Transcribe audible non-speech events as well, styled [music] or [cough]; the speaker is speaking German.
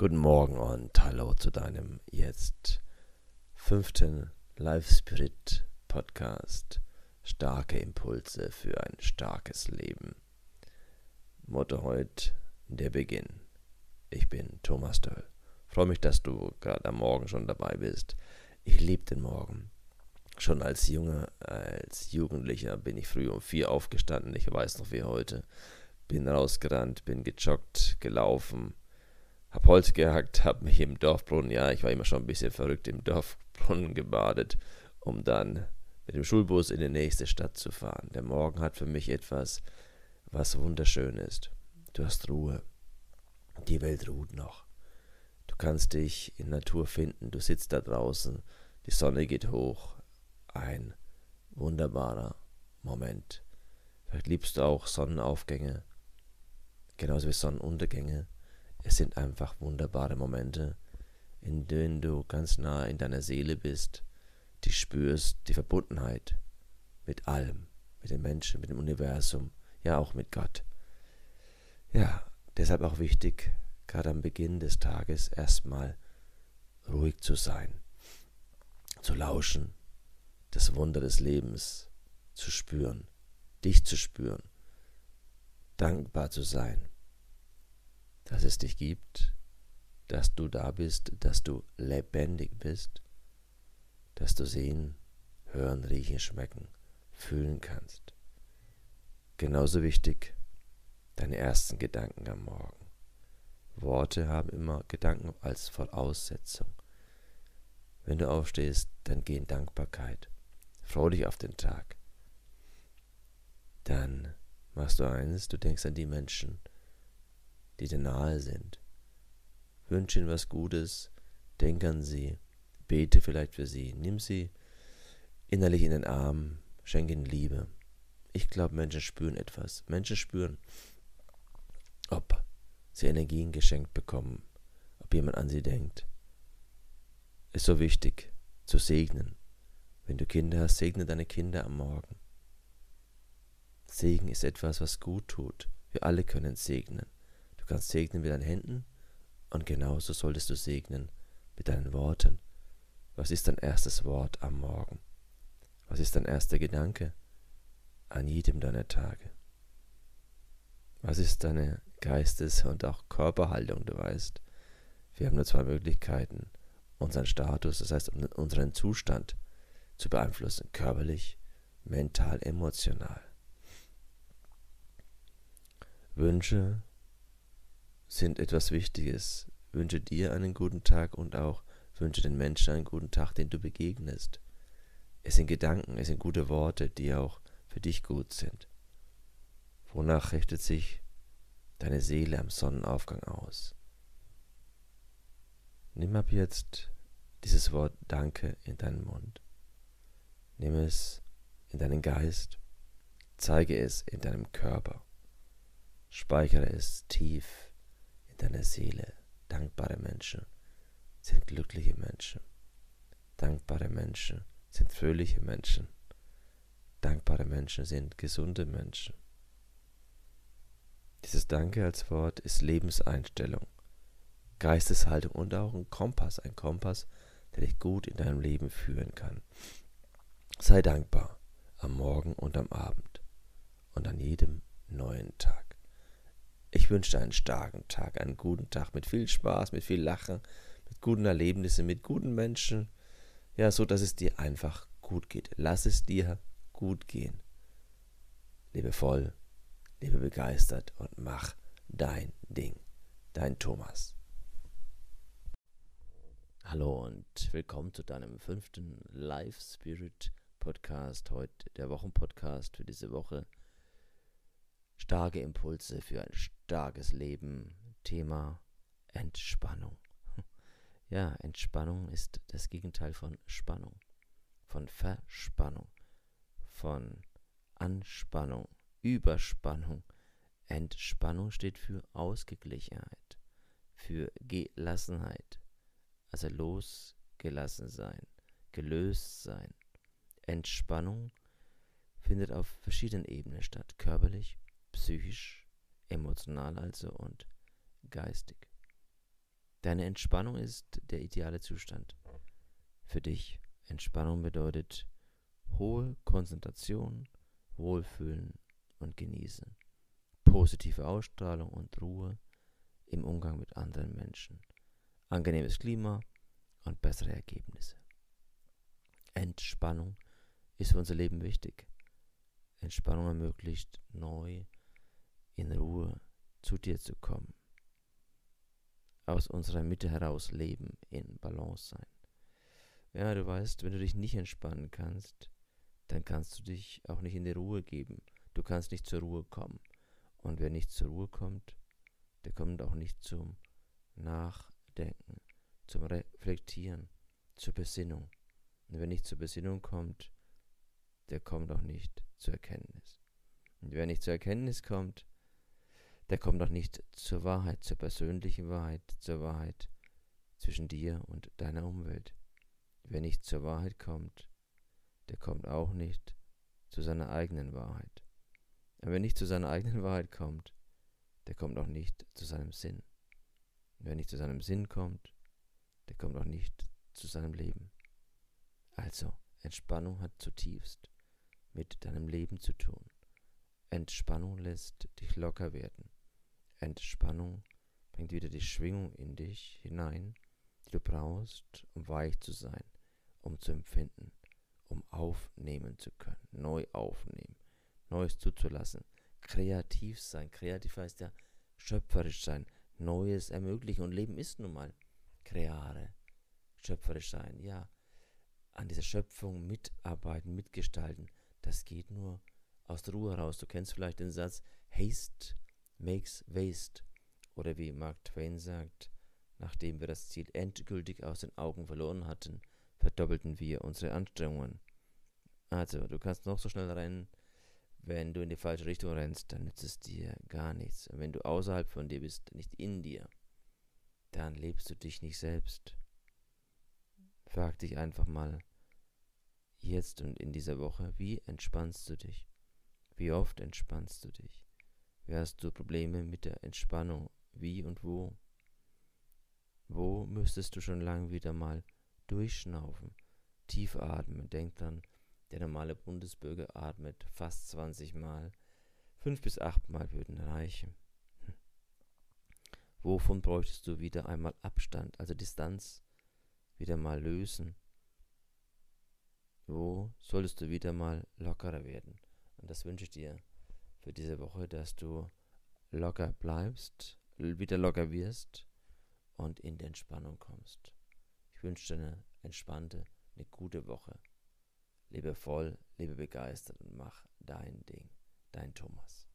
Guten Morgen und hallo zu deinem jetzt fünften Life Spirit Podcast. Starke Impulse für ein starkes Leben. Motto heute der Beginn. Ich bin Thomas Döll. Freue mich, dass du gerade am Morgen schon dabei bist. Ich liebe den Morgen. Schon als Junge, als Jugendlicher bin ich früh um vier aufgestanden. Ich weiß noch wie heute. Bin rausgerannt, bin gejoggt, gelaufen hab Holz gehackt, hab mich im Dorfbrunnen, ja, ich war immer schon ein bisschen verrückt, im Dorfbrunnen gebadet, um dann mit dem Schulbus in die nächste Stadt zu fahren. Der Morgen hat für mich etwas, was wunderschön ist. Du hast Ruhe. Die Welt ruht noch. Du kannst dich in Natur finden. Du sitzt da draußen. Die Sonne geht hoch. Ein wunderbarer Moment. Vielleicht liebst du auch Sonnenaufgänge, genauso wie Sonnenuntergänge. Es sind einfach wunderbare Momente, in denen du ganz nah in deiner Seele bist, die spürst, die Verbundenheit mit allem, mit den Menschen, mit dem Universum, ja auch mit Gott. Ja, deshalb auch wichtig, gerade am Beginn des Tages erstmal ruhig zu sein, zu lauschen, das Wunder des Lebens zu spüren, dich zu spüren, dankbar zu sein dass es dich gibt, dass du da bist, dass du lebendig bist, dass du sehen, hören, riechen, schmecken, fühlen kannst. Genauso wichtig deine ersten Gedanken am Morgen. Worte haben immer Gedanken als Voraussetzung. Wenn du aufstehst, dann geh in Dankbarkeit. Freu dich auf den Tag. Dann machst du eines, du denkst an die Menschen, die dir nahe sind. Wünsch ihnen was Gutes, denk an sie, bete vielleicht für sie, nimm sie innerlich in den Arm, schenke ihnen Liebe. Ich glaube, Menschen spüren etwas. Menschen spüren, ob sie Energien geschenkt bekommen, ob jemand an sie denkt. Ist so wichtig zu segnen. Wenn du Kinder hast, segne deine Kinder am Morgen. Segen ist etwas, was gut tut. Wir alle können segnen kannst segnen mit deinen Händen und genauso solltest du segnen mit deinen Worten. Was ist dein erstes Wort am Morgen? Was ist dein erster Gedanke an jedem deiner Tage? Was ist deine Geistes- und auch Körperhaltung? Du weißt, wir haben nur zwei Möglichkeiten, unseren Status, das heißt unseren Zustand zu beeinflussen, körperlich, mental, emotional. Wünsche sind etwas Wichtiges. Wünsche dir einen guten Tag und auch wünsche den Menschen einen guten Tag, den du begegnest. Es sind Gedanken, es sind gute Worte, die auch für dich gut sind. Wonach richtet sich deine Seele am Sonnenaufgang aus? Nimm ab jetzt dieses Wort Danke in deinen Mund. Nimm es in deinen Geist. Zeige es in deinem Körper. Speichere es tief deiner Seele. Dankbare Menschen sind glückliche Menschen. Dankbare Menschen sind fröhliche Menschen. Dankbare Menschen sind gesunde Menschen. Dieses Danke als Wort ist Lebenseinstellung, Geisteshaltung und auch ein Kompass, ein Kompass, der dich gut in deinem Leben führen kann. Sei dankbar am Morgen und am Abend und an jedem neuen Tag. Ich wünsche dir einen starken Tag, einen guten Tag mit viel Spaß, mit viel Lachen, mit guten Erlebnissen, mit guten Menschen. Ja, so dass es dir einfach gut geht. Lass es dir gut gehen. Lebe voll, lebe begeistert und mach dein Ding. Dein Thomas. Hallo und willkommen zu deinem fünften Live Spirit Podcast. Heute der Wochenpodcast für diese Woche starke Impulse für ein starkes Leben. Thema Entspannung. [laughs] Ja, Entspannung ist das Gegenteil von Spannung, von Verspannung, von Anspannung, Überspannung. Entspannung steht für Ausgeglichenheit, für Gelassenheit, also losgelassen sein, gelöst sein. Entspannung findet auf verschiedenen Ebenen statt, körperlich, psychisch, emotional also und geistig. Deine Entspannung ist der ideale Zustand für dich. Entspannung bedeutet hohe Konzentration, Wohlfühlen und Genießen, positive Ausstrahlung und Ruhe im Umgang mit anderen Menschen, angenehmes Klima und bessere Ergebnisse. Entspannung ist für unser Leben wichtig. Entspannung ermöglicht, neu in Ruhe zu dir zu kommen. Aus unserer Mitte heraus leben, in Balance sein. Ja, du weißt, wenn du dich nicht entspannen kannst, dann kannst du dich auch nicht in die Ruhe geben. Du kannst nicht zur Ruhe kommen. Und wer nicht zur Ruhe kommt, der kommt auch nicht zum Nachdenken, zum Reflektieren, zur Besinnung. Und wer nicht zur Besinnung kommt, der kommt auch nicht zur Erkenntnis. Und wer nicht zur Erkenntnis kommt, der kommt auch nicht zur Wahrheit, zur persönlichen Wahrheit, zur Wahrheit zwischen dir und deiner Umwelt. Wer nicht zur Wahrheit kommt, der kommt auch nicht zu seiner eigenen Wahrheit. Und wer nicht zu seiner eigenen Wahrheit kommt, der kommt auch nicht zu seinem Sinn. Und wer nicht zu seinem Sinn kommt, der kommt auch nicht zu seinem Leben. Also, Entspannung hat zutiefst mit deinem Leben zu tun. Entspannung lässt dich locker werden. Entspannung bringt wieder die Schwingung in dich hinein, die du brauchst, um weich zu sein, um zu empfinden, um aufnehmen zu können, neu aufnehmen, Neues zuzulassen, kreativ sein. Kreativ heißt ja schöpferisch sein, Neues ermöglichen. Und Leben ist nun mal kreare, schöpferisch sein. Ja, an dieser Schöpfung mitarbeiten, mitgestalten, das geht nur aus der Ruhe heraus. Du kennst vielleicht den Satz, Haste makes waste. Oder wie Mark Twain sagt, nachdem wir das Ziel endgültig aus den Augen verloren hatten, verdoppelten wir unsere Anstrengungen. Also, du kannst noch so schnell rennen, wenn du in die falsche Richtung rennst, dann nützt es dir gar nichts. Und wenn du außerhalb von dir bist, nicht in dir, dann lebst du dich nicht selbst. Frag dich einfach mal, jetzt und in dieser Woche, wie entspannst du dich? Wie oft entspannst du dich? Wie hast du Probleme mit der Entspannung? Wie und wo? Wo müsstest du schon lang wieder mal durchschnaufen, tief atmen? Denk dran, der normale Bundesbürger atmet fast 20 Mal. Fünf bis acht Mal würden reichen. Hm. Wovon bräuchtest du wieder einmal Abstand, also Distanz, wieder mal lösen? Wo solltest du wieder mal lockerer werden? Und das wünsche ich dir für diese Woche, dass du locker bleibst, wieder locker wirst und in die Entspannung kommst. Ich wünsche dir eine entspannte, eine gute Woche. Lebe voll, lebe begeistert und mach dein Ding. Dein Thomas.